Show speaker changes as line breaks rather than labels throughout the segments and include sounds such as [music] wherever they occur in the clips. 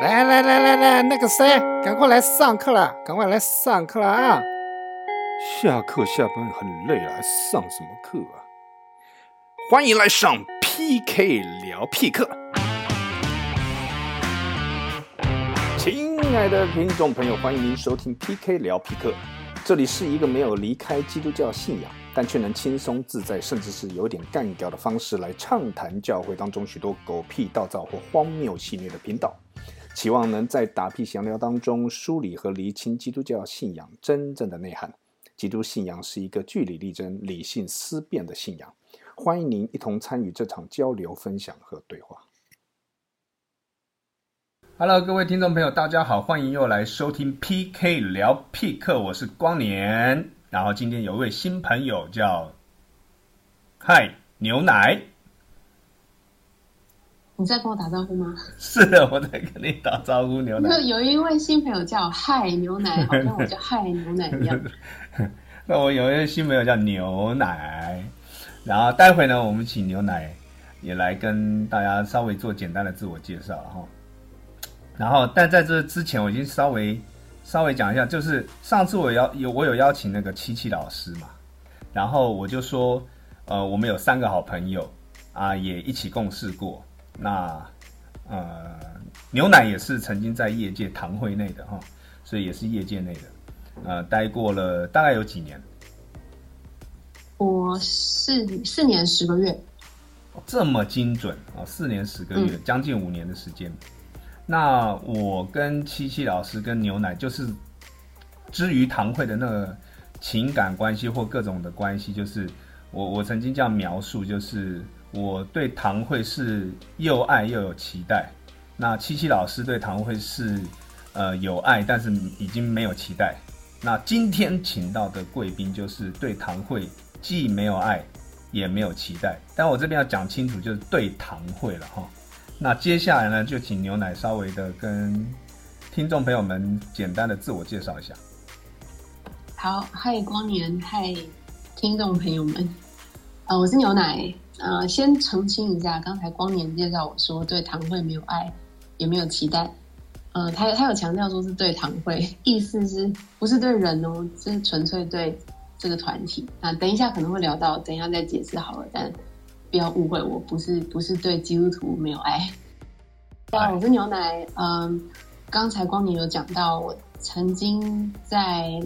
来来来来来，那个谁，赶快来上课了，赶快来上课了啊！下课下班很累了，还上什么课啊？欢迎来上 PK 聊 P 课。亲爱的听众朋友，欢迎您收听 PK 聊 P 课。这里是一个没有离开基督教信仰，但却能轻松自在，甚至是有点干掉的方式来畅谈教会当中许多狗屁倒灶或荒谬戏谑的频道。期望能在打屁闲聊当中梳理和厘清基督教信仰真正的内涵。基督信仰是一个据理力争、理性思辨的信仰。欢迎您一同参与这场交流、分享和对话。Hello，各位听众朋友，大家好，欢迎又来收听 PK 聊 P 课，我是光年。然后今天有一位新朋友叫嗨牛奶。
你在跟我打招呼吗？
是的，我在跟你打招呼。牛奶
有一位新朋友叫嗨牛奶，好像我叫嗨牛奶一样。[laughs]
那我有一位新朋友叫牛奶，然后待会呢，我们请牛奶也来跟大家稍微做简单的自我介绍哈。然后，但在这之前，我已经稍微稍微讲一下，就是上次我邀有我有邀请那个七七老师嘛，然后我就说，呃，我们有三个好朋友啊，也一起共事过。那呃，牛奶也是曾经在业界堂会内的哈，所以也是业界内的，呃，待过了大概有几年。
我四四年十个月，
这么精准啊！四年十个月，将近五年的时间。那我跟七七老师跟牛奶，就是之于堂会的那个情感关系或各种的关系，就是我我曾经这样描述，就是。我对堂会是又爱又有期待，那七七老师对堂会是呃有爱，但是已经没有期待。那今天请到的贵宾就是对堂会既没有爱也没有期待，但我这边要讲清楚，就是对堂会了哈。那接下来呢，就请牛奶稍微的跟听众朋友们简单的自我介绍一下。
好，嗨光年，嗨听众朋友们，呃，我是牛奶。呃，先澄清一下，刚才光年介绍我说对堂会没有爱，也没有期待。呃，他他有强调说是对堂会，意思是不是对人哦？是纯粹对这个团体。那等一下可能会聊到，等一下再解释好了。但不要误会，我不是不是对基督徒没有爱。啊，我是牛奶。嗯，刚才光年有讲到，我曾经在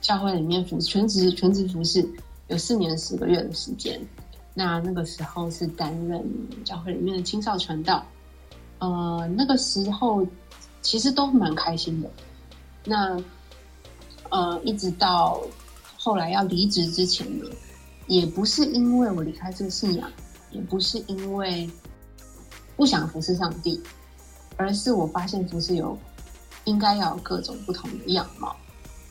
教会里面服全职全职服侍，有四年十个月的时间。那那个时候是担任教会里面的青少传道，呃，那个时候其实都蛮开心的。那呃，一直到后来要离职之前呢，也不是因为我离开这个信仰，也不是因为不想服侍上帝，而是我发现服侍有应该要有各种不同的样貌，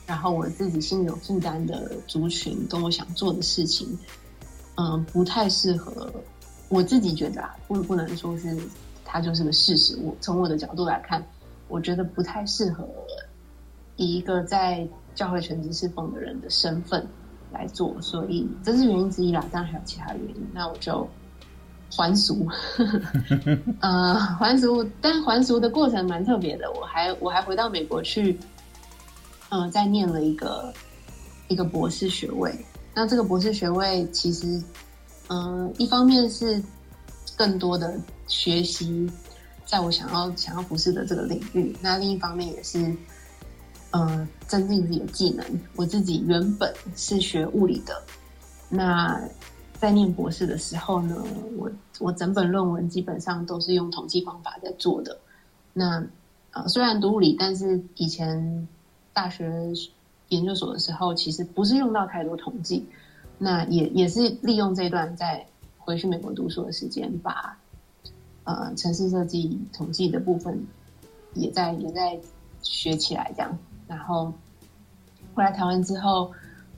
然后我自己心里有负担的族群跟我想做的事情。嗯，不太适合。我自己觉得啊，不不能说是它就是个事实。我从我的角度来看，我觉得不太适合以一个在教会全职侍奉的人的身份来做，所以这是原因之一啦。当然还有其他原因，那我就还俗。[laughs] 呃，还俗，但还俗的过程蛮特别的。我还我还回到美国去，嗯，再念了一个一个博士学位。那这个博士学位其实，嗯，一方面是更多的学习，在我想要想要博士的这个领域；那另一方面也是，呃，增进自己的技能。我自己原本是学物理的，那在念博士的时候呢，我我整本论文基本上都是用统计方法在做的。那呃，虽然读物理，但是以前大学。研究所的时候，其实不是用到太多统计，那也也是利用这段在回去美国读书的时间，把呃城市设计统计的部分也在也在学起来，这样。然后回来台湾之后，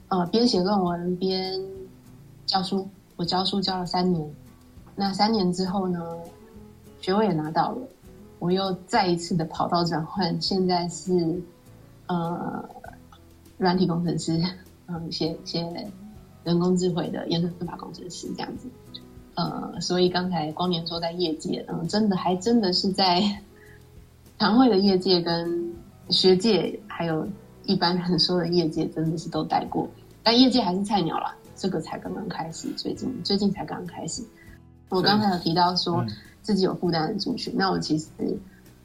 呃，边写论文边教书，我教书教了三年。那三年之后呢，学位也拿到了，我又再一次的跑道转换，现在是呃。软体工程师，嗯，写写人工智慧的验证法工程师这样子，呃，所以刚才光年说在业界，嗯，真的还真的是在 [laughs] 常会的业界跟学界，还有一般人说的业界，真的是都待过，但业界还是菜鸟啦，这个才刚刚开始，最近最近才刚刚开始。我刚才有提到说自己有负担的族群，那我其实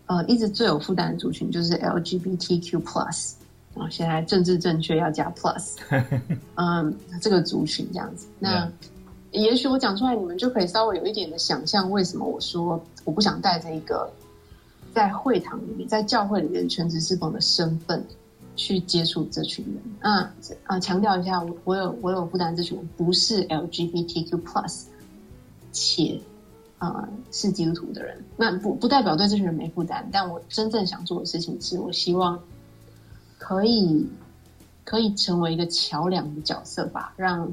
呃一直最有负担的族群就是 LGBTQ plus 啊，现在政治正确要加 plus，[laughs] 嗯，这个族群这样子。那也许我讲出来，你们就可以稍微有一点的想象，为什么我说我不想带着一个在会堂里面、在教会里面全职侍奉的身份去接触这群人。那啊，强调一下，我我有我有负担，这群人不是 LGBTQ plus。且，啊，是基督徒的人，那不不代表对这群人没负担。但我真正想做的事情是，我希望可以可以成为一个桥梁的角色吧，让，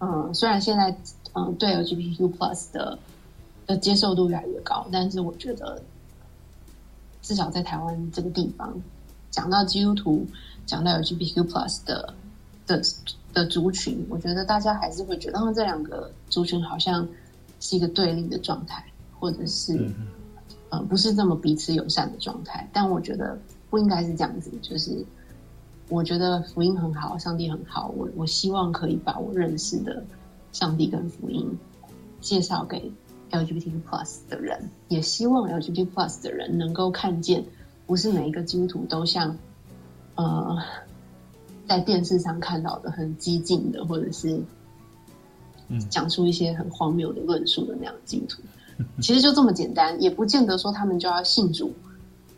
嗯，虽然现在嗯对 LGBTQ plus 的的接受度越来越高，但是我觉得至少在台湾这个地方，讲到基督徒，讲到 LGBTQ plus 的的。的族群，我觉得大家还是会觉得，他们这两个族群好像是一个对立的状态，或者是呃不是这么彼此友善的状态。但我觉得不应该是这样子，就是我觉得福音很好，上帝很好，我我希望可以把我认识的上帝跟福音介绍给 LGBT plus 的人，也希望 LGBT plus 的人能够看见，不是每一个基督徒都像呃。在电视上看到的很激进的，或者是讲出一些很荒谬的论述的那样基督徒，其实就这么简单，也不见得说他们就要信主，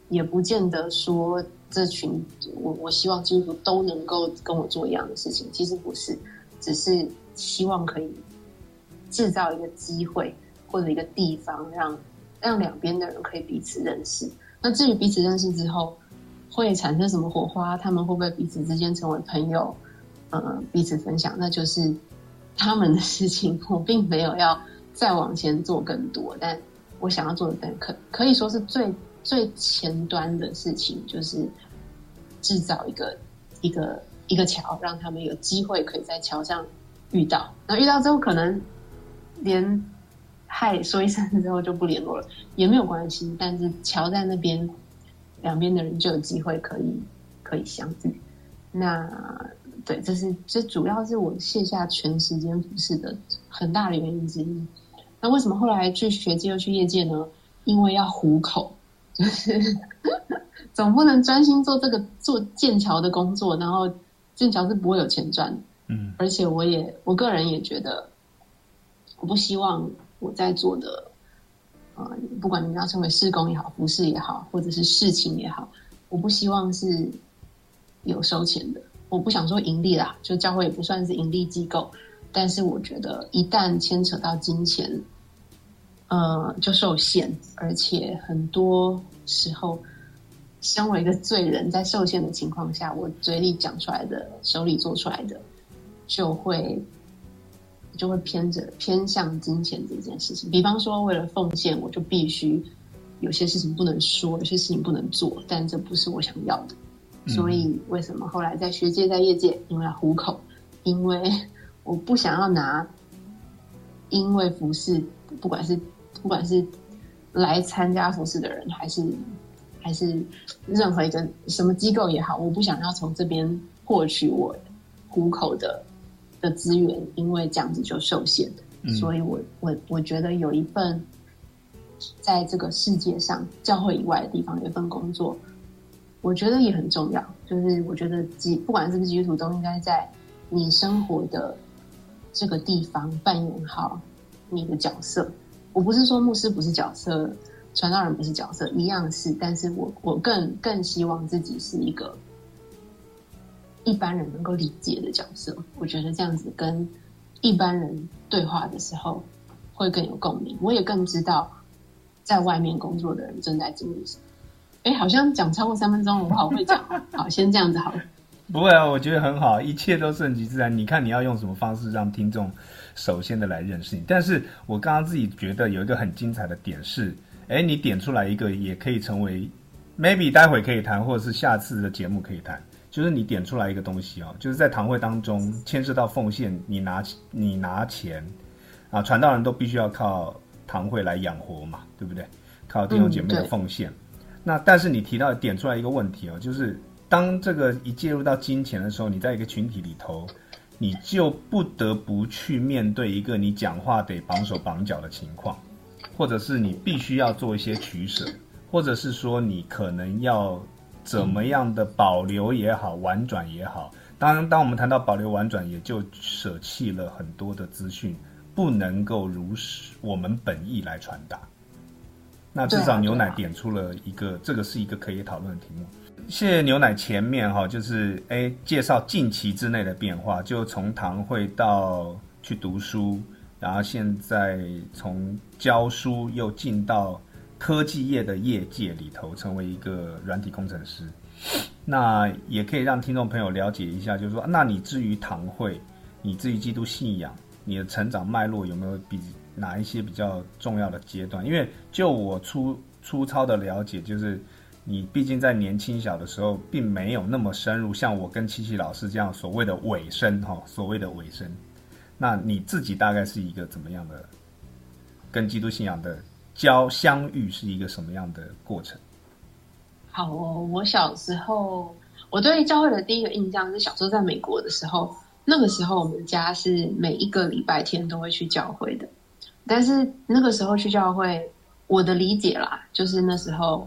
也不见得说这群我我希望基督徒都能够跟我做一样的事情。其实不是，只是希望可以制造一个机会或者一个地方，让让两边的人可以彼此认识。那至于彼此认识之后，会产生什么火花？他们会不会彼此之间成为朋友？呃，彼此分享，那就是他们的事情。我并没有要再往前做更多，但我想要做的，可可以说是最最前端的事情，就是制造一个一个一个桥，让他们有机会可以在桥上遇到。那遇到之后，可能连嗨说一声之后就不联络了，也没有关系。但是桥在那边。两边的人就有机会可以可以相遇。那对，这是这主要是我卸下全时间服饰的很大的原因之一。那为什么后来去学界又去业界呢？因为要糊口，就是 [laughs] 总不能专心做这个做剑桥的工作，然后剑桥是不会有钱赚。嗯，而且我也我个人也觉得，我不希望我在做的。呃，不管你要称为施工也好，服饰也好，或者是事情也好，我不希望是有收钱的。我不想说盈利啦，就教会也不算是盈利机构。但是我觉得一旦牵扯到金钱，呃，就受限，而且很多时候，身为一个罪人，在受限的情况下，我嘴里讲出来的，手里做出来的，就会。就会偏着偏向金钱这件事情，比方说为了奉献，我就必须有些事情不能说，有些事情不能做，但这不是我想要的。所以为什么后来在学界、在业界，因为要糊口，因为 [laughs] 我不想要拿，因为服饰，不管是不管是来参加服饰的人，还是还是任何一个什么机构也好，我不想要从这边获取我糊口的。的资源，因为这样子就受限，所以我我我觉得有一份在这个世界上教会以外的地方有一份工作，我觉得也很重要。就是我觉得基不管是不是基督徒，都应该在你生活的这个地方扮演好你的角色。我不是说牧师不是角色，传道人不是角色，一样是，但是我我更更希望自己是一个。一般人能够理解的角色，我觉得这样子跟一般人对话的时候会更有共鸣。我也更知道在外面工作的人正在经历什么。哎，好像讲超过三分钟了，我好会讲。好，先这样子好了。
不会啊，我觉得很好，一切都顺其自然。你看你要用什么方式让听众首先的来认识你？但是我刚刚自己觉得有一个很精彩的点是，哎，你点出来一个也可以成为 maybe 待会可以谈，或者是下次的节目可以谈。就是你点出来一个东西哦，就是在堂会当中牵涉到奉献，你拿你拿钱啊，传道人都必须要靠堂会来养活嘛，对不对？靠弟兄姐妹的奉献。那但是你提到点出来一个问题哦，就是当这个一介入到金钱的时候，你在一个群体里头，你就不得不去面对一个你讲话得绑手绑脚的情况，或者是你必须要做一些取舍，或者是说你可能要怎么样的保留也好，婉转也好。当然，当我们谈到保留婉转，也就舍弃了很多的资讯，不能够如实我们本意来传达。那至少牛奶点出了一个，这个是一个可以讨论的题目。谢谢牛奶前面哈，就是哎介绍近期之内的变化，就从堂会到去读书，然后现在从教书又进到科技业的业界里头，成为一个软体工程师。那也可以让听众朋友了解一下，就是说，那你至于堂会，你至于基督信仰，你的成长脉络有没有比哪一些比较重要的阶段？因为就我粗粗糙的了解，就是你毕竟在年轻小的时候，并没有那么深入，像我跟七七老师这样所谓的尾声哈，所谓的尾声。那你自己大概是一个怎么样的，跟基督信仰的交相遇是一个什么样的过程？
好哦，我小时候我对教会的第一个印象是小时候在美国的时候，那个时候我们家是每一个礼拜天都会去教会的。但是那个时候去教会，我的理解啦，就是那时候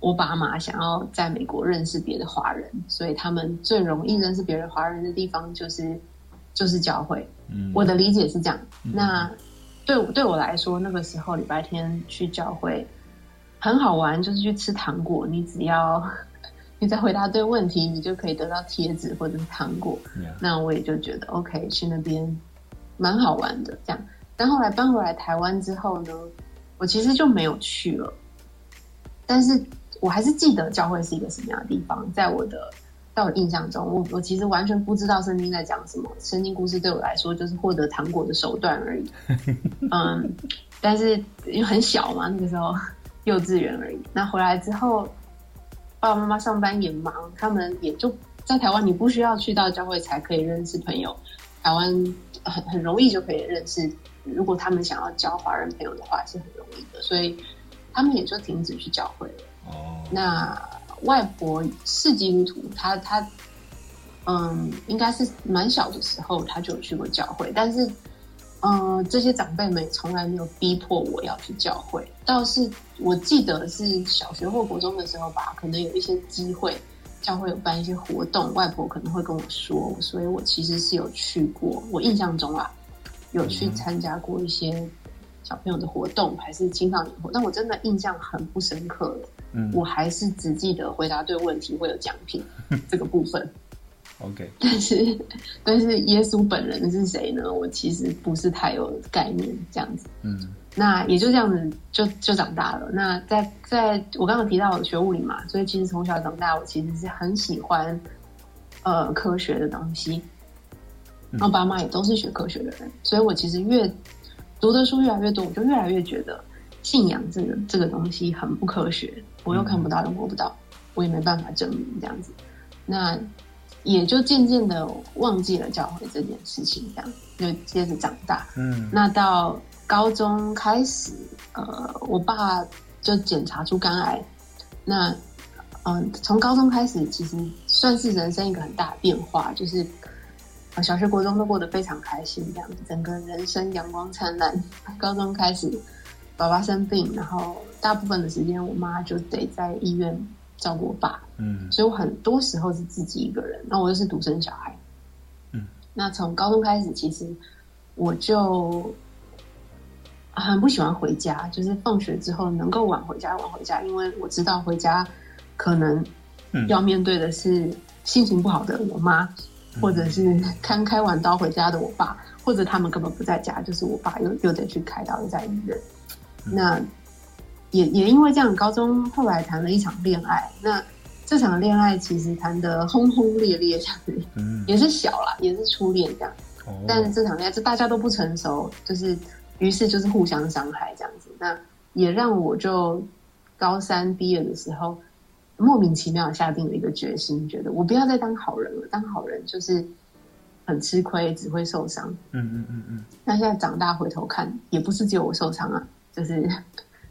我爸妈想要在美国认识别的华人，所以他们最容易认识别人华人的地方就是就是教会。嗯，我的理解是这样。那对对我来说，那个时候礼拜天去教会。很好玩，就是去吃糖果。你只要你在回答对问题，你就可以得到贴纸或者是糖果。那我也就觉得 OK，去那边蛮好玩的。这样，但后来搬回来台湾之后呢，我其实就没有去了。但是我还是记得教会是一个什么样的地方。在我的在我印象中，我我其实完全不知道圣经在讲什么。圣经故事对我来说就是获得糖果的手段而已。[laughs] 嗯，但是因为很小嘛，那个时候。幼稚园而已。那回来之后，爸爸妈妈上班也忙，他们也就在台湾。你不需要去到教会才可以认识朋友，台湾很很容易就可以认识。如果他们想要交华人朋友的话，是很容易的，所以他们也就停止去教会了。那外婆是基督徒，他他嗯，应该是蛮小的时候他就有去过教会，但是。嗯，这些长辈们从来没有逼迫我要去教会。倒是我记得是小学或国中的时候吧，可能有一些机会，教会有办一些活动，外婆可能会跟我说，所以我其实是有去过。我印象中啊，有去参加过一些小朋友的活动，还是青少年活动，但我真的印象很不深刻了。嗯，我还是只记得回答对问题会有奖品 [laughs] 这个部分。
OK，
但是 [laughs] 但是耶稣本人是谁呢？我其实不是太有概念，这样子。嗯，那也就这样子就就长大了。那在在我刚刚提到学物理嘛，所以其实从小长大，我其实是很喜欢呃科学的东西。然后爸妈也都是学科学的人，所以我其实越读的书越来越多，我就越来越觉得信仰这个这个东西很不科学，我又看不到又摸不到，我也没办法证明这样子。那也就渐渐的忘记了教会这件事情，这样就接着长大。嗯，那到高中开始，呃，我爸就检查出肝癌。那，嗯，从高中开始，其实算是人生一个很大的变化，就是小学、国中都过得非常开心，这样整个人生阳光灿烂。高中开始，爸爸生病，然后大部分的时间，我妈就得在医院。照顾我爸，嗯，所以我很多时候是自己一个人。那我又是独生小孩，嗯，那从高中开始，其实我就很不喜欢回家，就是放学之后能够晚回家晚回家，因为我知道回家可能要面对的是心情不好的我妈，或者是刚开完刀回家的我爸，或者他们根本不在家，就是我爸又又得去开刀又在医院，那。也也因为这样，高中后来谈了一场恋爱。那这场恋爱其实谈得轰轰烈烈，这样子，嗯，也是小啦，也是初恋这样。哦。但是这场恋爱，就大家都不成熟，就是于是就是互相伤害这样子。那也让我就高三毕业的时候，莫名其妙下定了一个决心，觉得我不要再当好人了。当好人就是很吃亏，只会受伤。嗯嗯嗯嗯。那现在长大回头看，也不是只有我受伤啊，就是。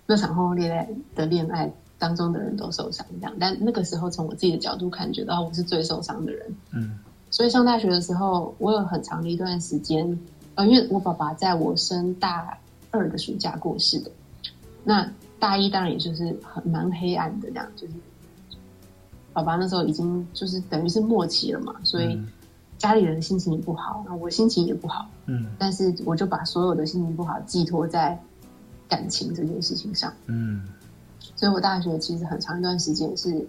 那场轰轰烈烈的恋爱，当中的人都受伤这样。但那个时候从我自己的角度看，觉得我是最受伤的人。
嗯，
所以上大学的时候，我有很长的一段时间，呃，因为我爸爸在我升大二的暑假过世的，那大一当然也就是很蛮黑暗的这样，就是爸爸那时候已经就是等于是末期了嘛，所以家里人心情也不好，那我心情也不好。
嗯
但是我就把所有的心情不好寄托在感情这件事情上，
嗯
所以我大学其实很长一段时间是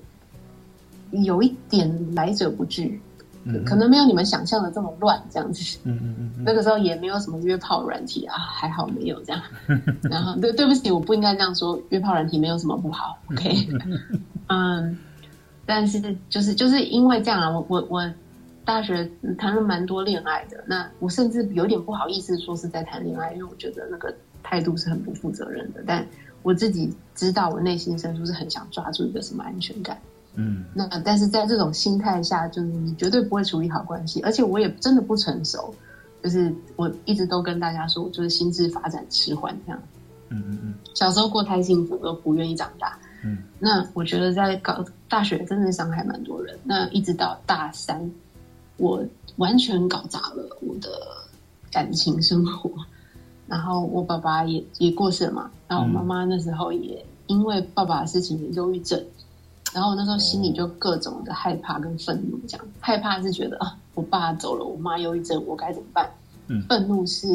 有一点来者不拒，
嗯，
可能没有你们想象的这么乱这样子。
嗯嗯嗯 [laughs]
那个时候也没有什么约炮软体啊，还好没有这样。[laughs] 然后对对不起，我不应该这样说，约炮软体没有什么不好，OK。[laughs] 嗯，但是就是就是因为这样啊，我我我大学谈了蛮多恋爱的，那我甚至有点不好意思说是在谈恋爱，因为我觉得那个态度是很不负责任的。但我自己知道，我内心深处是很想抓住一个什么安全感。
嗯
那但是在这种心态下，就是你绝对不会处理好关系，而且我也真的不成熟，就是我一直都跟大家说，我就是心智发展迟缓这样。
嗯嗯嗯
小时候过太幸福，都不愿意长大。
嗯
那我觉得在搞大学真的伤害蛮多人。那一直到大三，我完全搞砸了我的感情生活。然后我爸爸也也过世了嘛，然后我妈妈那时候也因为爸爸的事情有忧郁症，然后我那时候心里就各种的害怕跟愤怒，这样害怕是觉得啊，我爸走了，我妈忧郁症，我该怎么办？
嗯
愤怒是，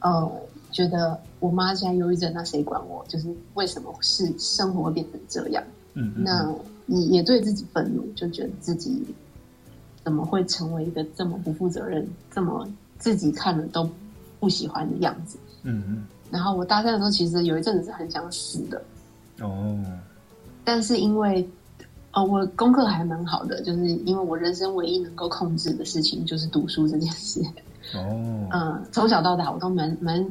呃，觉得我妈现在忧郁症，那谁管我？就是为什么是生活会变成这样？
嗯嗯，
那也也对自己愤怒，就觉得自己怎么会成为一个这么不负责任、这么自己看了都不喜欢的样子？
嗯嗯
然后我大三的时候，其实有一阵子是很想死的，
哦
但是因为呃我功课还蛮好的，就是因为我人生唯一能够控制的事情就是读书这件事。
哦，
嗯，[laughs] 从小到大我都蛮蛮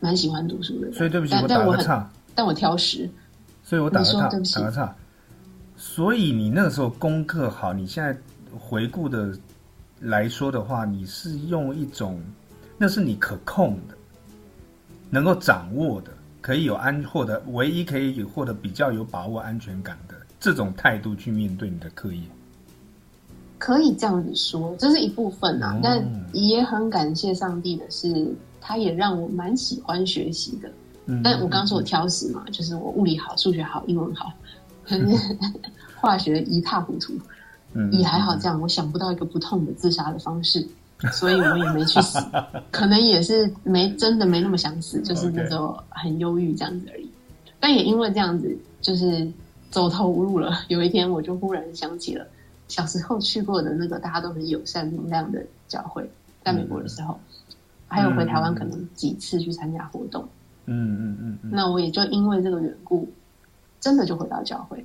蛮喜欢读书的，
所以对不起，我打个岔，
但我挑食。
所以我打个岔，
你说对不起
打个岔。所以你那个时候功课好，你现在回顾的来说的话，你是用一种那是你可控的，能够掌握的，可以有安获得唯一可以有获得比较有把握安全感的这种态度去面对你的课业。
可以这样子说，这是一部分啊，
哦
但也很感谢上帝的是，他也让我蛮喜欢学习的。
嗯，
但我刚刚说我挑食嘛，就是我物理好、数学好、英文好，[laughs] 化学一塌糊涂，
嗯
也还好这样。我想不到一个不痛的自杀的方式，所以我也没去死，[laughs] 可能也是没真的没那么想死，就是那时候很忧郁这样子而已。但也因为这样子，就是走投无路了。有一天，我就忽然想起了小时候去过的那个大家都很友善明亮的教会，在美国的时候，还有回台湾可能几次去参加活动。
嗯嗯嗯嗯，
那我也就因为这个缘故，真的就回到教会。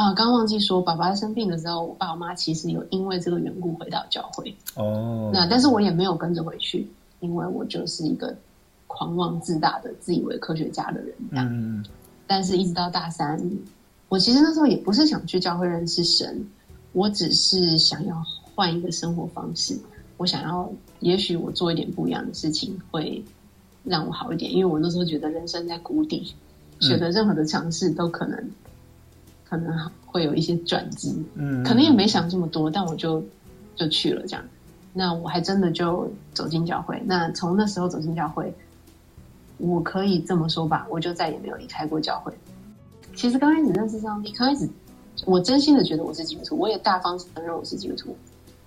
啊、刚忘记说，爸爸生病的时候，我爸我妈其实有因为这个缘故回到教会。
哦，
那但是我也没有跟着回去，因为我就是一个狂妄自大的、自以为科学家的人。
嗯
但是一直到大三，我其实那时候也不是想去教会认识神，我只是想要换一个生活方式。我想要，也许我做一点不一样的事情，会让我好一点。因为我那时候觉得人生在谷底，觉得任何的尝试都可能，可能会有一些转机。
嗯，
可能也没想这么多，但我就就去了这样。那我还真的就走进教会。那从那时候走进教会，我可以这么说吧，我就再也没有离开过教会。其实刚开始认识上帝，刚开始我真心的觉得我是基督徒，我也大方承认我是基督徒，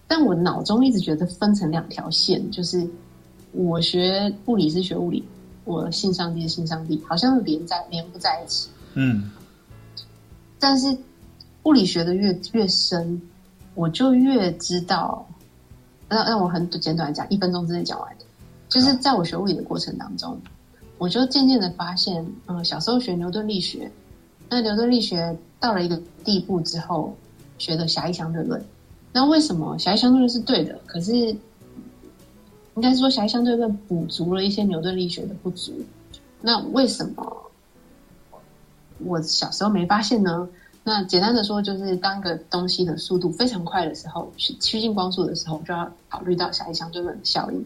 但我脑中一直觉得分成两条线，就是我学物理是学物理，我信上帝是信上帝，好像连在连不在一起。
嗯
但是物理学的越越深，我就越知道。让让我很简短地讲，一分钟之内讲完。就是在我学物理的过程当中，我就渐渐的发现，嗯，小时候学牛顿力学，那牛顿力学到了一个地步之后，学的狭义相对论。那为什么狭义相对论是对的？可是应该是说狭义相对论补足了一些牛顿力学的不足。那为什么我小时候没发现呢？那简单的说，就是当一个东西的速度非常快的时候，趋趋近光速的时候，就要考虑到狭义相对论的效应。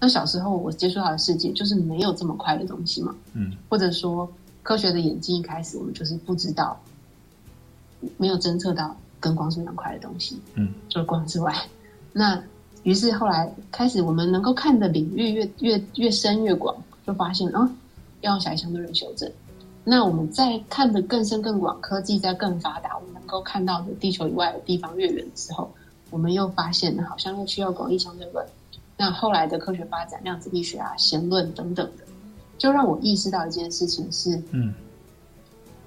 那小时候我接触到的世界就是没有这么快的东西嘛，
嗯
或者说科学的眼睛一开始我们就是不知道，没有侦测到跟光速一样快的东西，
嗯，
除了光之外，那于是后来开始我们能够看的领域越越越深越广，就发现啊，要用狭义相对论修正。那我们在看的更深更广，科技在更发达，我们能够看到的地球以外的地方越远的时候，我们又发现好像又需要广义相对论。那后来的科学发展，量子力学啊、弦论等等的，就让我意识到一件事情是，
嗯，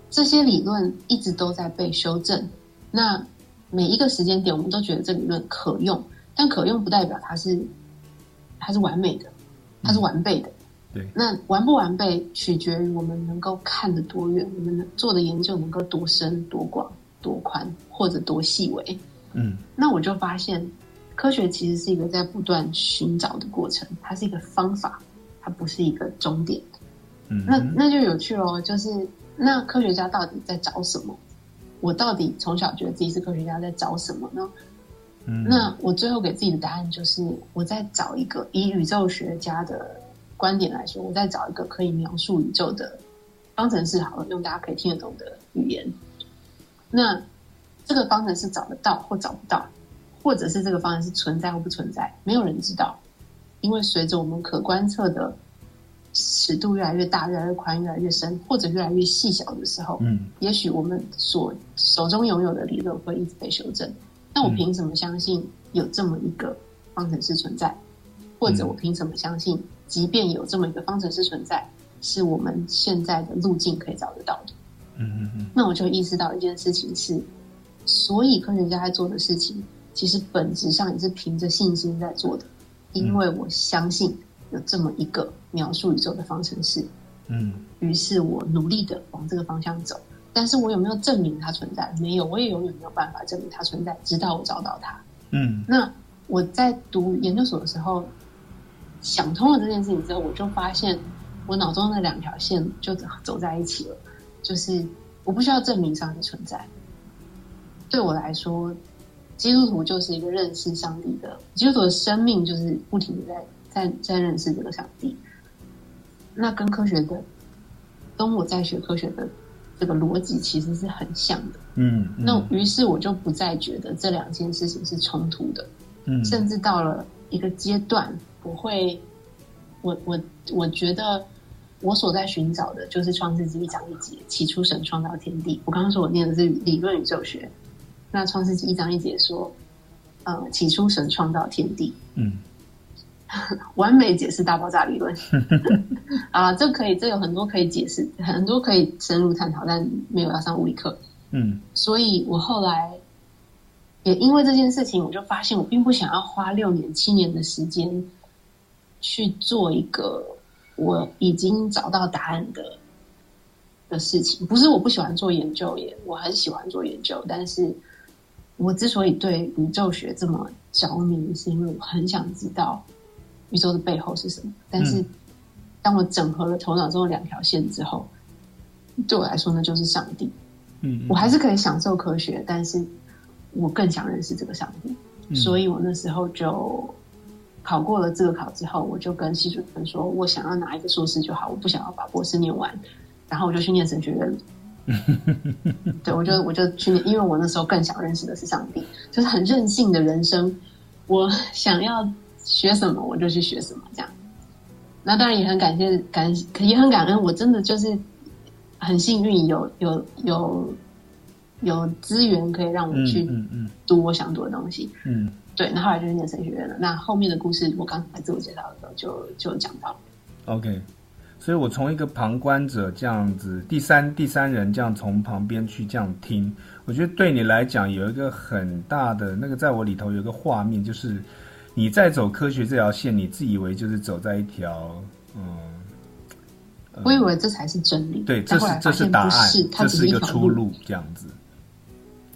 这些理论一直都在被修正。那每一个时间点，我们都觉得这理论可用，但可用不代表它是它是完美的，它是完备的。
对，
那完不完备取决于我们能够看得多远，我们能做的研究能够多深、多广、多宽，或者多细微。
嗯，
那我就发现，科学其实是一个在不断寻找的过程，它是一个方法，它不是一个终点。
嗯，
那那就有趣喽，就是那科学家到底在找什么？我到底从小觉得自己是科学家，在找什么呢？
嗯，
那我最后给自己的答案就是，我在找一个以宇宙学家的观点来说，我再找一个可以描述宇宙的方程式，好了，用大家可以听得懂的语言。那这个方程式找得到或找不到，或者是这个方程式存在或不存在，没有人知道，因为随着我们可观测的尺度越来越大、越来越宽、越来越深，或者越来越细小的时候，
嗯，
也许我们所手中拥有的理论会一直被修正。那我凭什么相信有这么一个方程式存在？或者我凭什么相信，即便有这么一个方程式存在，是我们现在的路径可以找得到的？
嗯嗯嗯，
那我就意识到一件事情是，所以科学家在做的事情，其实本质上也是凭着信心在做的，因为我相信有这么一个描述宇宙的方程式，
嗯
于是我努力的往这个方向走。但是我有没有证明它存在？没有，我也永远没有办法证明它存在，直到我找到它。
嗯
那我在读研究所的时候，想通了这件事情之后，我就发现我脑中的两条线就走在一起了。就是我不需要证明上帝存在，对我来说，基督徒就是一个认识上帝的基督徒的生命，就是不停的在在在认识这个上帝。那跟科学的，跟我在学科学的这个逻辑其实是很像的。
嗯，
那于是我就不再觉得这两件事情是冲突的。
嗯，
甚至到了一个阶段，我会，我我我觉得我所在寻找的就是创世纪一章一节，起初神创造天地。我刚刚说我念的是理论宇宙学，那创世纪一章一节说，呃，起初神创造天地，
嗯 [laughs]
完美解释大爆炸理论 [laughs] 啊，这可以，这有很多可以解释，很多可以深入探讨，但没有要上物理课。
嗯
所以我后来也因为这件事情，我就发现我并不想要花六年、七年的时间去做一个我已经找到答案的的事情。不是我不喜欢做研究，也我很喜欢做研究，但是我之所以对宇宙学这么着迷，是因为我很想知道宇宙的背后是什么。但是当我整合了头脑中的两条线之后，对我来说，那就是上帝。
嗯，
我还是可以享受科学，但是我更想认识这个上帝，
嗯
所以我那时候就考过了这个考之后，我就跟系主任说，我想要拿一个硕士就好，我不想要把博士念完，然后我就去念神学院了。[laughs] 对，我就我就去念，因为我那时候更想认识的是上帝，就是很任性的人生，我想要学什么我就去学什么，这样。那当然也很感谢感也很感恩，我真的就是很幸运有有有有资源可以让我
嗯
去读我想读的东西。
嗯
对，那后来就是念神学院了。那后面的故事，我刚才自我介绍的时候就就讲到。
，OK。所以我从一个旁观者这样子，第三第三人这样从旁边去这样听，我觉得对你来讲有一个很大的那个，在我里头有一个画面，就是你在走科学这条线，你自以为就是走在一条嗯。呃
我以为这才是真理，
对，这是这是答案
是，，它
这是一个。出路，这样子。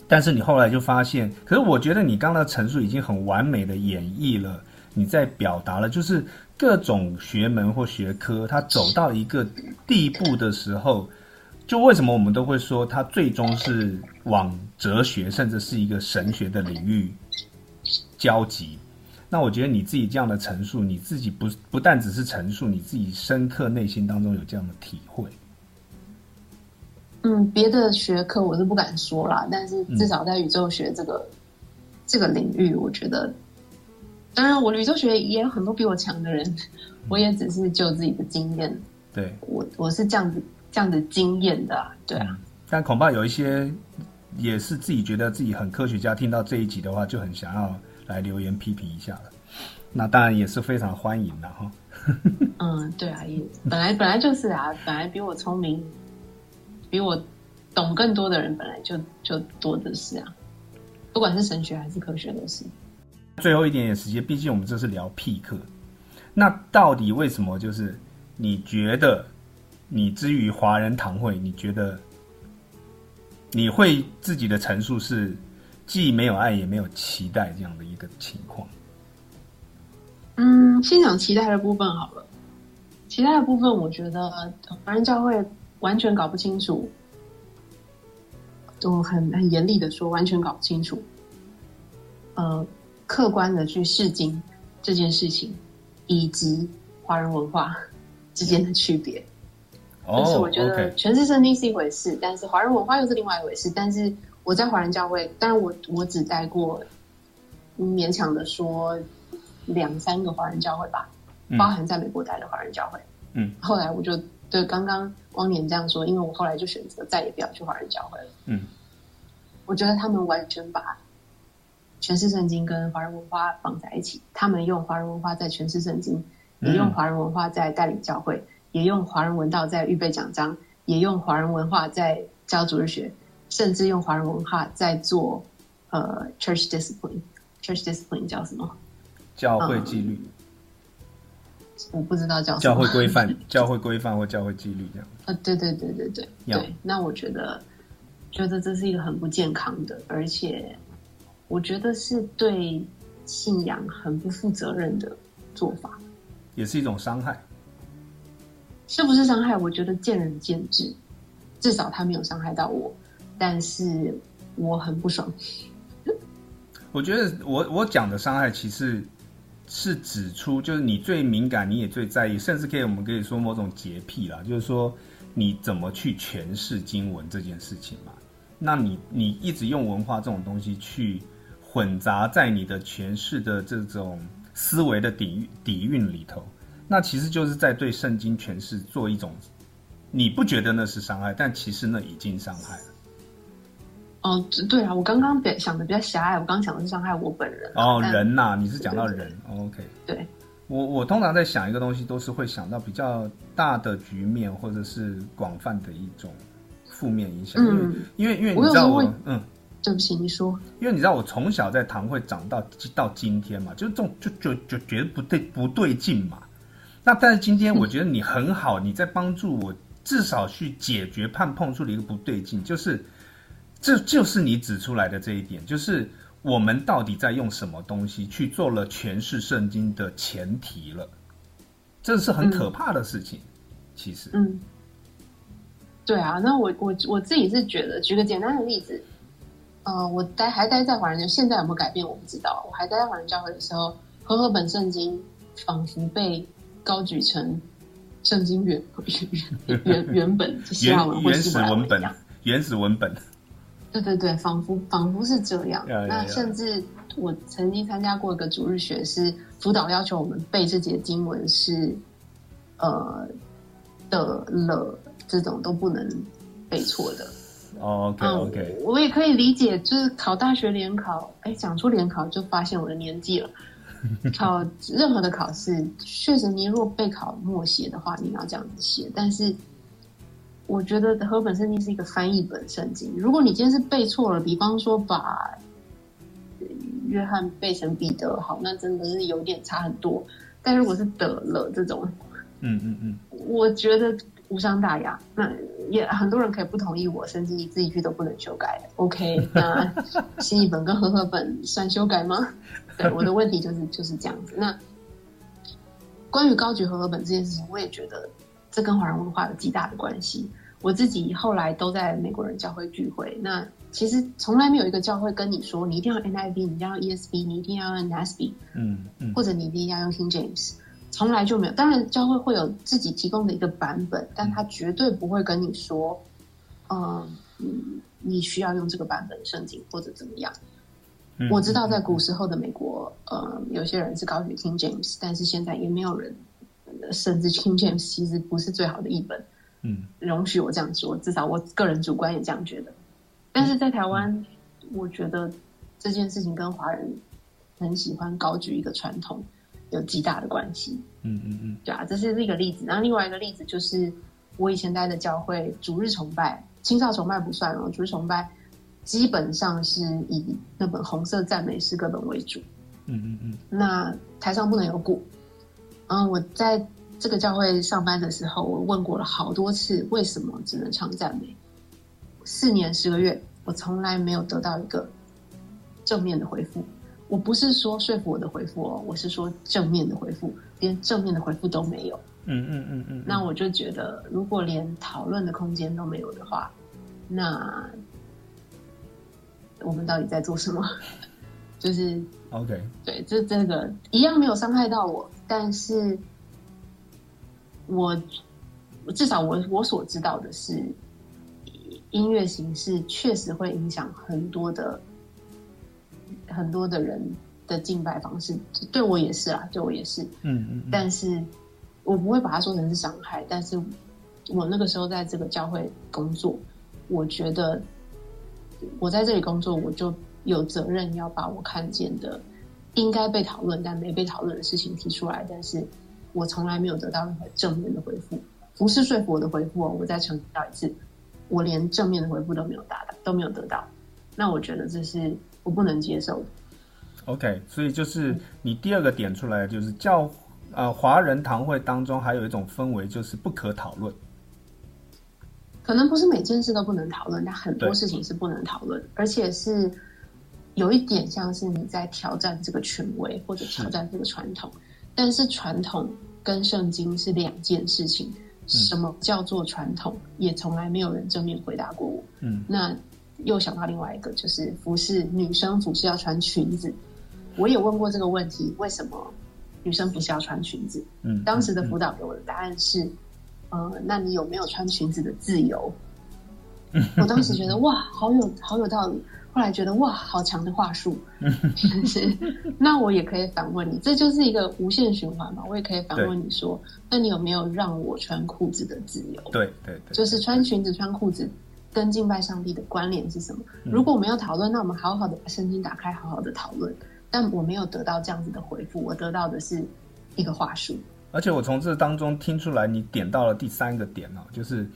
但是你后来就发现，可是我觉得你刚刚的陈述已经很完美的演绎了，你在表达了，就是各种学门或学科，它走到一个地步的时候，就为什么我们都会说它最终是往哲学甚至是一个神学的领域交集。那我觉得你自己这样的陈述，你自己不不但只是陈述，你自己深刻内心当中有这样的体会。
嗯，别的学科我是不敢说啦，但是至少在宇宙学这个、这个领域，我觉得，当然我宇宙学也有很多比我强的人，我也只是就自己的经验，
对
我我是这样子这样子经验的，对啊。
但恐怕有一些也是自己觉得自己很科学家，听到这一集的话，就很想要来留言批评一下了。那当然也是非常欢迎的哈。[laughs]
嗯，对啊，也本来本来就是啊，本来比我聪明。比我懂更多的人本来就就多的是啊，不管是神学还是科学都是。
最后一点点时间，毕竟我们这是聊屁课，那到底为什么？就是你觉得你之于华人堂会，你觉得你会自己的陈述是既没有爱也没有期待这样的一个情况？
嗯，先讲期待的部分好了。期待的部分，我觉得华人教会。完全搞不清楚，我很很严厉的说，完全搞不清楚。呃，客观的去试经这件事情，以及华人文化之间的区别。
哦，
是我觉得全是圣经是一回事，但是华人文化又是另外一回事。但是我在华人教会，当然我我只待过，勉强的说两三个华人教会吧，包含在美国待的华人教会。
嗯，
后来我就。对，刚刚光年这样说，因为我后来就选择再也不要去华人教会了。
嗯，
我觉得他们完全把诠释圣经跟华人文化绑在一起，他们用华人文化在诠释圣经，也用华人文化在带领教会，也用华人文道在预备讲章，也用华人文化在教主日学，甚至用华人文化在做呃 church discipline。church discipline 叫什么？
教会纪律。
我不知道叫
教会规范、[laughs] 教会规范或教会纪律这样。
啊，对对对对对对。那我觉得，觉得这是一个很不健康的，而且我觉得是对信仰很不负责任的做法，
也是一种伤害。
是不是伤害？我觉得见仁见智。至少他没有伤害到我，但是我很不爽。[laughs]
我觉得我我讲的伤害其实。是指出，就是你最敏感，你也最在意，甚至可以，我们可以说某种洁癖啦，就是说你怎么去诠释经文这件事情嘛？那你你一直用文化这种东西去混杂在你的诠释的这种思维的底底蕴里头，那其实就是在对圣经诠释做一种，你不觉得那是伤害，但其实那已经伤害了。
哦，对啊，我刚刚比想的比较狭隘，我刚刚想的是伤害我本人。
哦，人呐，你是讲到人，OK。
对，
我我通常在想一个东西，都是会想到比较大的局面，或者是广泛的一种负面影响。嗯，因为因为你知道我，嗯，
对不起，你说。
因为你知道我从小在堂会长到到今天嘛，就这种就就就觉得不对不对劲嘛。那但是今天我觉得你很好，你在帮助我，至少去解决判碰出了一个不对劲，就是。这就是你指出来的这一点，就是我们到底在用什么东西去做了诠释圣经的前提了，这是很可怕的事情。其实，
嗯，对啊，那我我我自己是觉得，举个简单的例子，呃，我待还待在华人教，现在有没有改变我不知道。我还待在华人教会的时候，和合本圣经仿佛被高举成圣经原 [laughs] 原原原本
原原始文本，原始文本。
对对对，仿佛仿佛是这样。那甚至我曾经参加过一个主日学，是辅导要求我们背这节经文是，呃的了这种都不能背错的。
OK OK，
我也可以理解，就是考大学联考，哎，讲出联考就发现我的年纪了。考 [laughs] 任何的考试，确实你如果备考默写的话，你要这样子写，但是。我觉得和本圣经是一个翻译本圣经。如果你今天是背错了，比方说把约翰背成彼得，好，那真的是有点差很多。但如果是得了这种，
嗯嗯嗯，
我觉得无伤大雅。那也很多人可以不同意我，甚至自己去都不能修改。OK，那新译本跟和合本算修改吗？[laughs] 对，我的问题就是就是这样子。那关于高举和合本这件事情，我也觉得。这跟华人文化有极大的关系。我自己后来都在美国人教会聚会，那其实从来没有一个教会跟你说，你一定要 NIV，你一定要 ESV，你一定要 NASB，
嗯嗯，
或者你一定要用 King James，从来就没有。当然，教会会有自己提供的一个版本，但他绝对不会跟你说，嗯嗯，你需要用这个版本的圣经或者怎么样。
嗯
我知道在古时候的美国，呃，有些人是高举 King James，但是现在也没有人，呃甚至 King James 其实不是最好的译本。
嗯
容许我这样说，至少我个人主观也这样觉得。但是在台湾，我觉得这件事情跟华人很喜欢高举一个传统有极大的关系。
嗯嗯嗯
对啊，这是一个例子。然后另外一个例子就是我以前待的教会主日崇拜，青少崇拜不算哦，主日崇拜基本上是以那本红色赞美诗歌本为主。
嗯嗯嗯
那台上不能有鼓。嗯，我在这个教会上班的时候，我问过了好多次，为什么只能唱赞美？四年十个月，我从来没有得到一个正面的回复。我不是说说服我的回复哦，我是说正面的回复，连正面的回复都没有。
嗯嗯嗯嗯，
那我就觉得，如果连讨论的空间都没有的话，那我们到底在做什么？[laughs] 就是。
OK，
对，这这个一样没有伤害到我，但是我至少我我所知道的是，音乐形式确实会影响很多的很多的人的敬拜方式，对我也是啊，对我也是，
嗯嗯嗯。
但是我不会把它说成是伤害，但是我那个时候在这个教会工作，我觉得我在这里工作，我就有责任要把我看见的应该被讨论但没被讨论的事情提出来，但是我从来没有得到任何正面的回复，不是说服我的回复哦，我再强调一次，我连正面的回复都没有达到，都没有得到，那我觉得这是我不能接受的。
OK，所以就是你第二个点出来，就是教呃华人堂会当中还有一种氛围，就是不可讨论。
可能不是每件事都不能讨论，但很多事情是不能讨论，而且是有一点像是你在挑战这个权威或者挑战这个传统。但是传统跟圣经是两件事情。什么叫做传统？也从来没有人正面回答过我。
嗯，
那又想到另外一个，就是服饰女生服饰要穿裙子。我也问过这个问题，为什么女生不是要穿裙子？
嗯，
当时的辅导给我的答案是，呃，那你有没有穿裙子的自由？[laughs] 我当时觉得哇，好有好有道理。后来觉得哇，好强的话术。[laughs] 是，那我也可以反问你，这就是一个无限循环嘛。我也可以反问你说，那你有没有让我穿裤子的自由？
对对对，
就是穿裙子、穿裤子跟敬拜上帝的关联是什么？如果我们要讨论，那我们好好的把圣经打开，好好的讨论。但我没有得到这样子的回复，我得到的是一个话术。
而且我从这当中听出来，你点到了第三个点哦，就是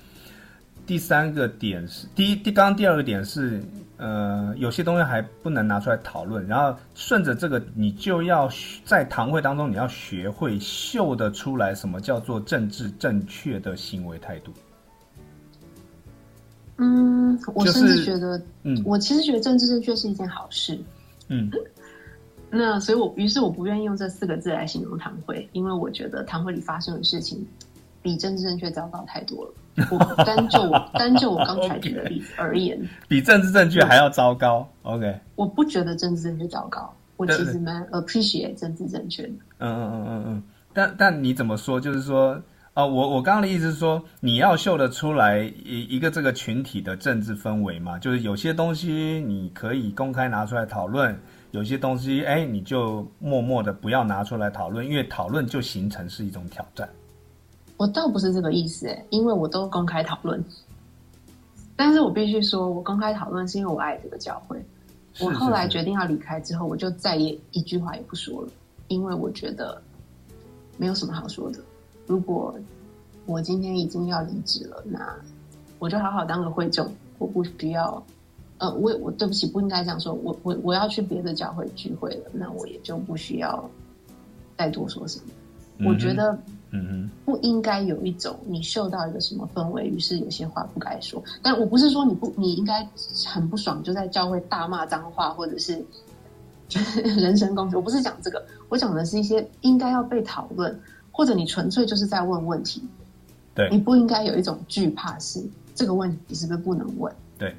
第三个点是第一，第刚刚第二个点是呃，有些东西还不能拿出来讨论，然后顺着这个，你就要在堂会当中，你要学会秀得出来什么叫做政治正确的行为态度。
嗯，我甚至觉得，
嗯
我其实觉得政治正确是一件好事。
嗯 [laughs]
那所以我，于是我不愿意用这四个字来形容堂会，因为我觉得堂会里发生的事情比政治正确糟糕太多了。我 [laughs] 单就我单就我刚才举的例子而言，
比政治正确还要糟糕。OK，
我不觉得政治正确糟糕，我其实蛮 appreciate 政治正确的。
嗯嗯嗯嗯嗯，但但你怎么说？就是说，啊、我我刚刚的意思是说，你要秀得出来一一个这个群体的政治氛围嘛，就是有些东西你可以公开拿出来讨论，有些东西哎你就默默的不要拿出来讨论，因为讨论就形成是一种挑战。
我倒不是这个意思，哎，因为我都公开讨论。但是我必须说，我公开讨论是因为我爱这个教会。我后来决定要离开之后，我就再也一句话也不说了，因为我觉得没有什么好说的。如果我今天已经要离职了，那我就好好当个会众，我不需要。呃，我我对不起，不应该这样说。我我我要去别的教会聚会了，那我也就不需要再多说什么。我觉得
嗯
不应该有一种你嗅到一个什么氛围，于是有些话不该说。但我不是说你不，你应该很不爽，就在教会大骂脏话，或者是 [laughs] 就是人身攻击。我不是讲这个，我讲的是一些应该要被讨论，或者你纯粹就是在问问题。
对
你不应该有一种惧怕是这个问题是不是不能问？
对，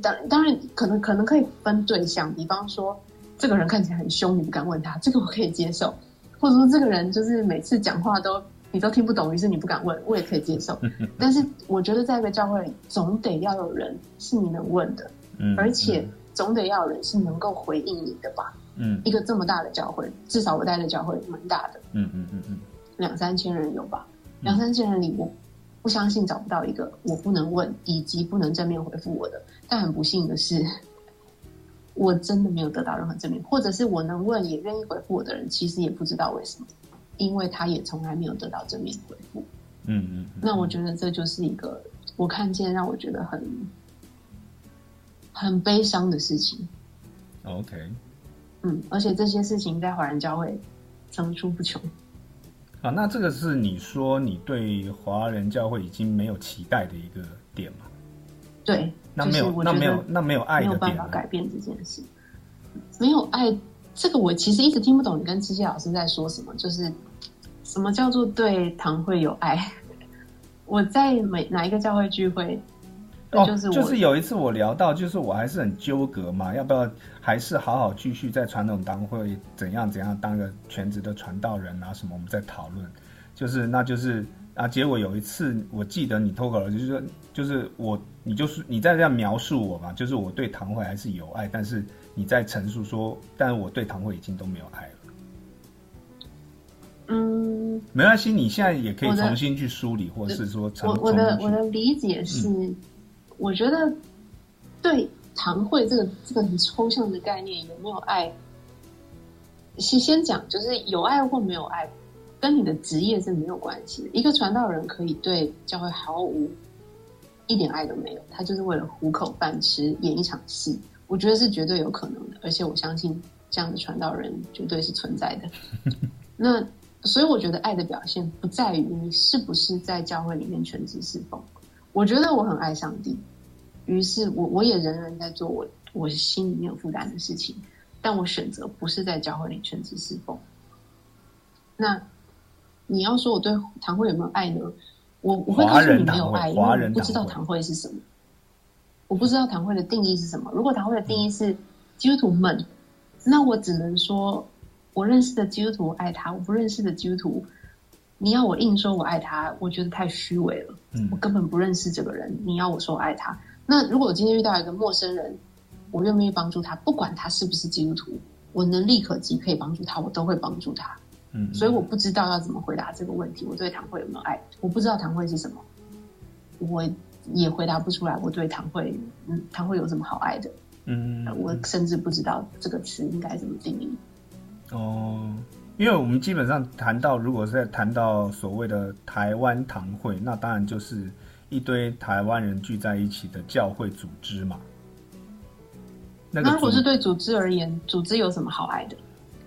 当当然可能可能可以分对象，比方说这个人看起来很凶，你不敢问他，这个我可以接受。或者说这个人就是每次讲话都你都听不懂，于是你不敢问，我也可以接受。[laughs] 但是我觉得在一个教会里，总得要有人是你能问的，
嗯，
而且总得要有人是能够回应你的吧。
嗯
一个这么大的教会，至少我待的教会蛮大的，
嗯嗯嗯嗯
两三千人有吧？两三千人里，我不相信找不到一个我不能问以及不能正面回复我的。但很不幸的是，我真的没有得到任何证明，或者是我能问也愿意回复我的人，其实也不知道为什么，因为他也从来没有得到正面回复。
嗯嗯，
那我觉得这就是一个我看见让我觉得很很悲伤的事情。
OK，
嗯，而且这些事情在华人教会层出不穷。
啊，那这个是你说你对华人教会已经没有期待的一个点吗？
对，
那没有那没有那没有爱
没有办？法改变这件事。没有爱，这个我其实一直听不懂你跟七七老师在说什么，就是什么叫做对堂会有爱？我在每哪一个教会聚会，
哦，
就是我
就是有一次我聊到，就是我还是很纠葛嘛，要不要还是好好继续在传统堂会怎样怎样当个全职的传道人啊什么，我们在讨论，就是那就是啊，结果有一次我记得你脱口而出就是说，就是我你就是你在这样描述我嘛，就是我对唐慧还是有爱，但是你在陈述说，但是我对唐慧已经都没有爱了。
嗯，
没关系，你现在也可以重新去梳理，或者是说重
我我的我的理解是，我觉得对唐慧这个这个很抽象的概念有没有爱，先先讲就是有爱或没有爱，跟你的职业是没有关系的。一个传道人可以对教会毫无一点爱都没有，他就是为了糊口饭吃，演一场戏，我觉得是绝对有可能的，而且我相信这样的传道人绝对是存在的。[laughs] 那所以我觉得爱的表现不在于你是不是在教会里面全职侍奉。我觉得我很爱上帝，于是我我也仍然在做我我心里面有负担的事情，但我选择不是在教会里全职侍奉。那你要说我对堂会有没有爱呢？我我会告诉你没有爱，因为我不知道堂会是什么，我不知道堂会的定义是什么。如果堂会的定义是基督徒们，那我只能说。我认识的基督徒我爱他，我不认识的基督徒，你要我硬说我爱他，我觉得太虚伪了。
嗯
我根本不认识这个人，你要我说我爱他，那如果我今天遇到一个陌生人，我愿不愿意帮助他？不管他是不是基督徒，我能力可及可以帮助他，我都会帮助他。
嗯，
所以我不知道要怎么回答这个问题。我对堂会有没有爱？我不知道堂会是什么，我也回答不出来。我对堂会，嗯，堂会有什么好爱的？
嗯，
我甚至不知道这个词应该怎么定义。
哦，因为我们基本上谈到，如果是在谈到所谓的台湾堂会，那当然就是一堆台湾人聚在一起的教会组织嘛。那个
那如果是对组织而言，组织有什么好爱的？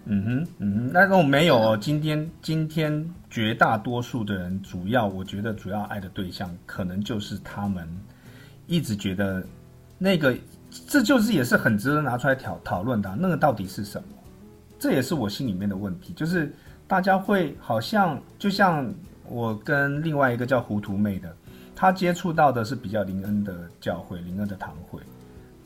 嗯哼，嗯哼，那种没有哦。今天今天绝大多数的人，主要我觉得主要爱的对象，可能就是他们一直觉得那个，这就是也是很值得拿出来讨讨论的、那个到底是什么？这也是我心里面的问题，就是大家会好像就像我跟另外一个叫糊涂妹的，她接触到的是比较林恩的教会，林恩的堂会。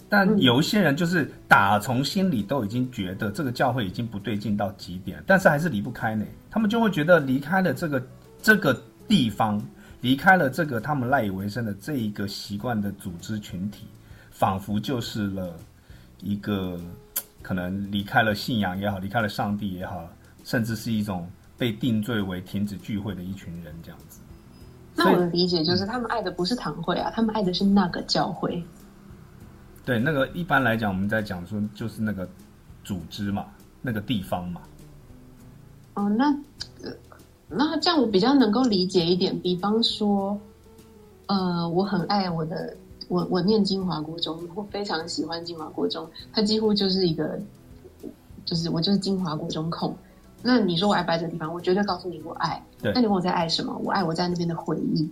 但有一些人就是打从心里都已经觉得这个教会已经不对劲到极点，但是还是离不开呢。他们就会觉得离开了这个这个地方，离开了这个他们赖以为生的这一个习惯的组织群体，仿佛就是了一个可能离开了信仰也好，离开了上帝也好，甚至是一种被定罪为停止聚会的一群人这样子。
那我的理解就是，他们爱的不是堂会啊，他们爱的是那个教会。
对，那个一般来讲，我们在讲说就是那个组织嘛，那个地方嘛。
哦，那呃那这样我比较能够理解一点。比方说，呃，我很爱我的，我我念金华国中，我非常喜欢金华国中，它几乎就是一个，就是我就是金华国中控。那你说我爱不爱这个地方？我绝对告诉你我爱。
对
那你问我在爱什么？我爱我在那边的回忆。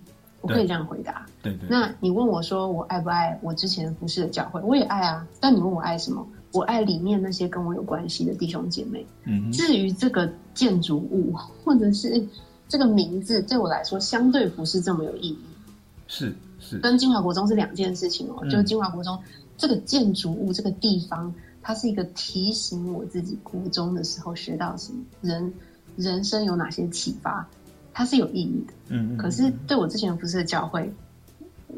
我可以这样回答。
对对。
那你问我说我爱不爱我之前服侍的教会？我也爱啊。但你问我爱什么？我爱里面那些跟我有关系的弟兄姐妹。
嗯，
至于这个建筑物或者是这个名字，对我来说相对不是这么有意义。
是是，
跟金华国中是两件事情哦。
嗯
就是金华国中这个建筑物这个地方，它是一个提醒我自己国中的时候学到什么人人生有哪些启发。它是有意义的。
嗯嗯。
可是对我之前服侍的教会，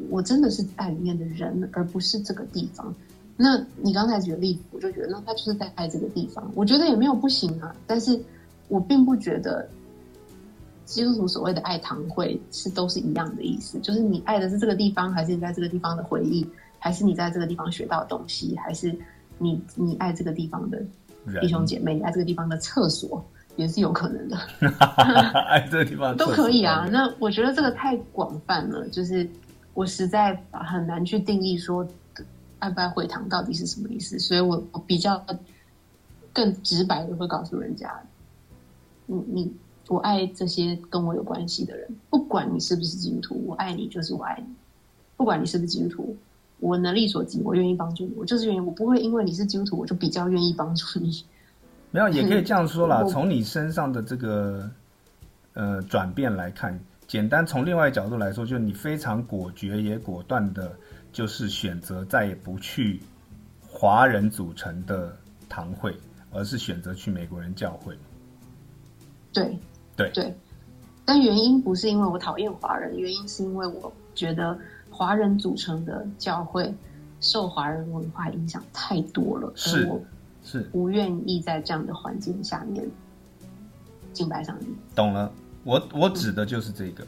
我真的是爱里面的人，而不是这个地方。那你刚才举的例子，我就觉得，那他就是在爱这个地方。我觉得也没有不行啊，但是我并不觉得基督徒所谓的爱堂会是都是一样的意思。就是你爱的是这个地方，还是你在这个地方的回忆，还是你在这个地方学到的东西，还是你你爱这个地方的弟兄姐妹，你爱这个地方的厕所，也是有可能的。
爱 [laughs] 这个地方
都可以啊。那我觉得这个太广泛了，就是我实在很难去定义说。爱不爱会堂到底是什么意思？所以我我比较更直白的会告诉人家，你你我爱这些跟我有关系的人，不管你是不是基督徒，我爱你就是我爱你。不管你是不是基督徒，我能力所及，我愿意帮助你，我就是愿意，我不会因为你是基督徒，我就比较愿意帮助你。
没有，也可以这样说啦。从你身上的这个呃转变来看，简单从另外一角度来说，就是你非常果决也果断的。就是选择再也不去华人组成的堂会，而是选择去美国人教会。
对
对
对，但原因不是因为我讨厌华人，原因是因为我觉得华人组成的教会受华人文化影响太多了，
是
是不愿意在这样的环境下面敬拜上帝。
懂了，我我指的就是这个。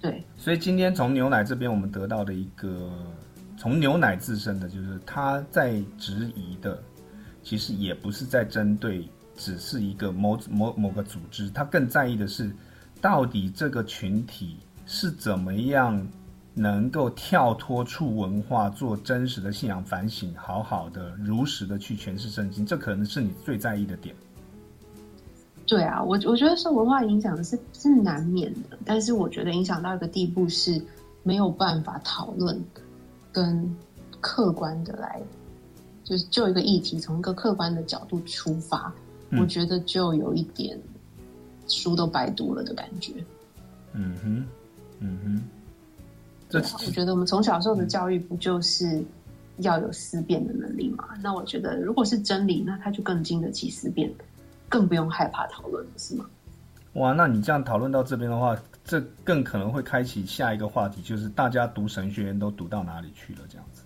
对，
所以今天从牛奶这边我们得到的一个，从牛奶自身的，就是他在质疑的，其实也不是在针对，只是一个某某某个组织，他更在意的是，到底这个群体是怎么样能够跳脱出文化，做真实的信仰反省，好好的如实的去诠释圣经，这可能是你最在意的点。
对啊，我我觉得受文化影响是是难免的，但是我觉得影响到一个地步是没有办法讨论跟客观的来，就是就一个议题从一个客观的角度出发，我觉得就有一点书都白读了的感觉。
嗯哼，嗯哼，
这我觉得我们从小受的教育不就是要有思辨的能力嘛？那我觉得如果是真理，那他就更经得起思辨。更不用害怕讨论，是吗？
哇，那你这样讨论到这边的话，这更可能会开启下一个话题，就是大家读神学院都读到哪里去了？这样子，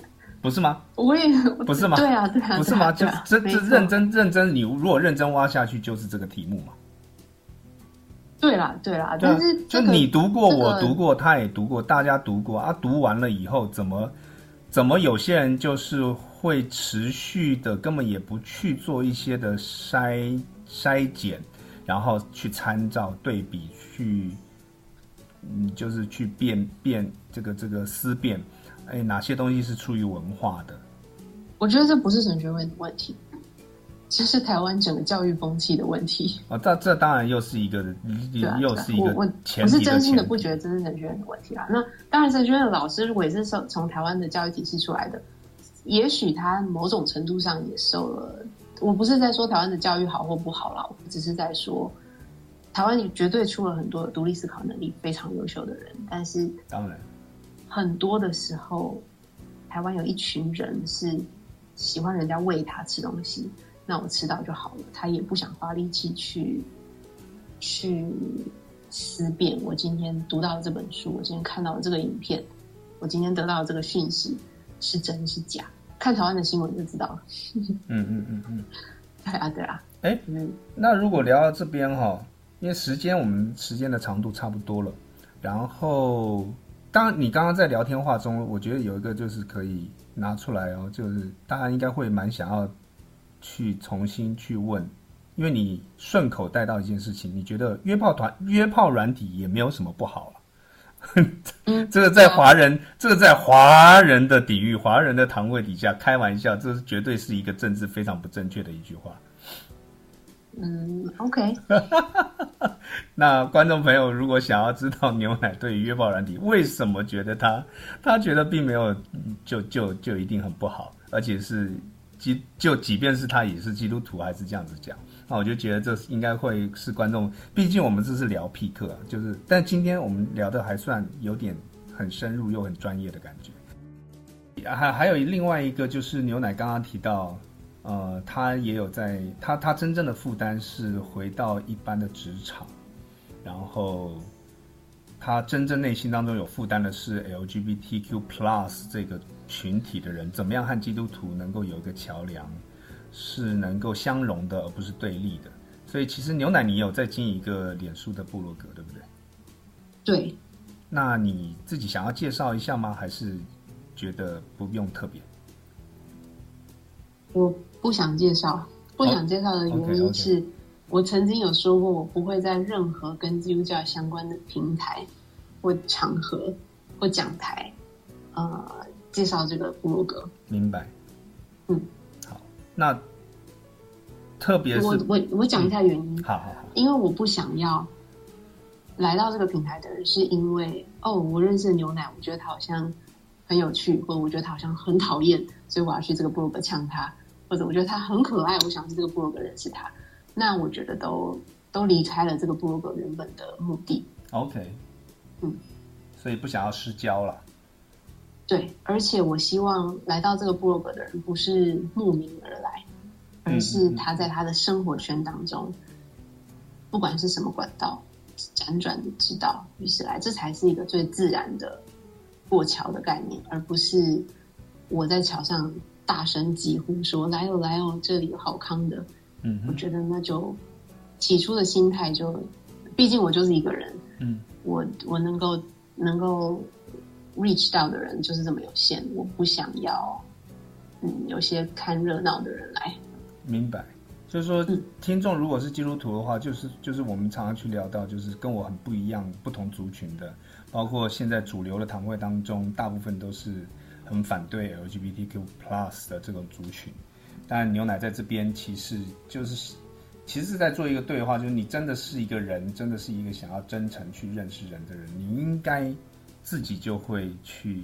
[laughs] 不是吗？
我也
不是吗？
对啊，对啊，
不是吗？就这这认真认真，你如果认真挖下去，就是这个题目嘛。
对啦，对啦，但是
就你读过，我读过，他也读过，大家读过啊。读完了以后，怎么怎么有些人就是。会持续的，根本也不去做一些的筛筛减，然后去参照对比，去嗯，就是去辨辨这个这个思辨，哎，哪些东西是出于文化的？
我觉得这不是神学问问题，这是台湾整个教育风气的问题。
啊，这这当然又是一个，[laughs] 又是一个。
我我是真心的不觉得这是神学院的问题啦。那当然，陈学院的老师如果也是受从台湾的教育体系出来的。也许他某种程度上也受了，我不是在说台湾的教育好或不好啦，我只是在说，台湾绝对出了很多独立思考能力非常优秀的人，但是
当然，
很多的时候，台湾有一群人是喜欢人家喂他吃东西，那我吃到就好了，他也不想花力气去去思辨。我今天读到这本书，我今天看到这个影片，我今天得到这个讯息是真是假？看台湾的新闻就知道了。嗯
嗯嗯 [laughs] 嗯，
对啊对啊。
哎，那如果聊到这边哈，因为时间我们时间的长度差不多了，然后当你刚刚在聊天话中，我觉得有一个就是可以拿出来哦，就是大家应该会蛮想要去重新去问，因为你顺口带到一件事情，你觉得约炮团约炮软体也没有什么不好了。[laughs] 这个在华人，这个在华人的底蕴、华人的堂会底下开玩笑，这是绝对是一个政治非常不正确的一句话。
嗯，OK。[laughs]
那观众朋友如果想要知道牛奶对于约炮软体为什么觉得他他觉得并没有就就就一定很不好，而且是即就即便是他也是基督徒，还是这样子讲。那我就觉得这应该会是观众，毕竟我们这是聊屁课，就是，但今天我们聊的还算有点很深入又很专业的感觉。还还有另外一个就是牛奶刚刚提到，呃，他也有在他他真正的负担是回到一般的职场，然后他真正内心当中有负担的是 LGBTQ plus 这个群体的人，怎么样和基督徒能够有一个桥梁，是能够相融的，而不是对立的。所以其实牛奶你有在经营一个脸书的部落格，对不对？
对。
那你自己想要介绍一下吗？还是觉得不用特别？
我不想介绍，不想介绍的原因是我曾经有说过，我不会在任何跟基督教相关的平台或场合或讲台，呃，介绍这个部落格。
明白。
嗯，
好，那特别是
我我我讲一下原因。
好好好，
因为我不想要。来到这个平台的人，是因为哦，我认识牛奶，我觉得他好像很有趣，或者我觉得他好像很讨厌，所以我要去这个部落格呛他，或者我觉得他很可爱，我想去这个部落格认识他。那我觉得都都离开了这个部落格原本的目的。
OK，
嗯，
所以不想要失焦了。
对，而且我希望来到这个部落格的人不是慕名而来，而是他在他的生活圈当中，不管是什么管道。辗转的知道，于是来，这才是一个最自然的过桥的概念，而不是我在桥上大声疾呼说“来哦来哦，这里有好康的”。
嗯，
我觉得那就起初的心态就，毕竟我就是一个人，
嗯，
我我能够能够 reach 到的人就是这么有限，我不想要，嗯，有些看热闹的人来，
明白。就是说，听众如果是基督徒的话，就是就是我们常常去聊到，就是跟我很不一样、不同族群的，包括现在主流的堂会当中，大部分都是很反对 LGBTQ plus 的这种族群。但牛奶在这边其实就是其实是在做一个对话，就是你真的是一个人，真的是一个想要真诚去认识人的人，你应该自己就会去。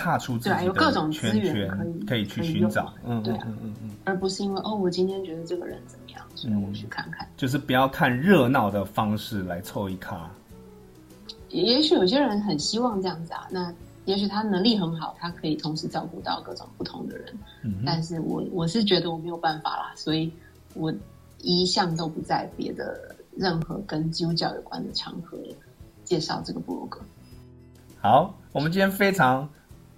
踏出自己的圈圈，可以去寻找，嗯嗯嗯嗯嗯，
而不是因为哦，我今天觉得这个人怎么样，所以我去看看。
就是不要看热闹的方式来凑一咖。
也许有些人很希望这样子啊，那也许他能力很好，他可以同时照顾到各种不同的人。
嗯，
但是我我是觉得我没有办法啦，所以我一向都不在别的任何跟基督教有关的场合介绍这个博格。
好，我们今天非常。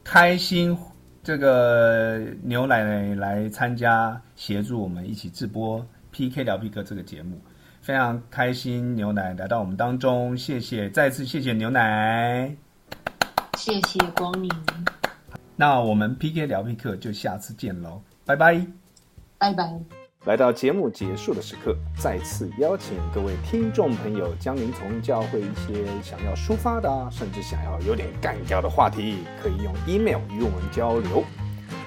开心，这个牛奶奶来参加协助我们一起直播 PK 聊 P 哥这个节目，非常开心。牛奶来到我们当中，谢谢，再次谢谢牛奶，
谢谢光明。
那我们 PK 聊 P 课就下次见喽，拜拜，
拜拜。
来到节目结束的时刻，再次邀请各位听众朋友，将您从教会一些想要抒发的，甚至想要有点干掉的话题，可以用 email 与我们交流，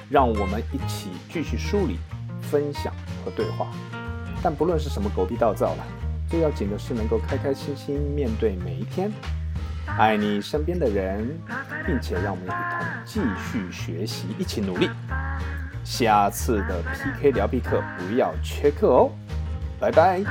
让我们一起继续梳理、分享和对话。但不论是什么狗屁倒灶了，最要紧的是能够开开心心面对每一天，爱你身边的人，并且让我们一同继续学习，一起努力。下次的 PK 聊必课不要缺课哦，拜拜。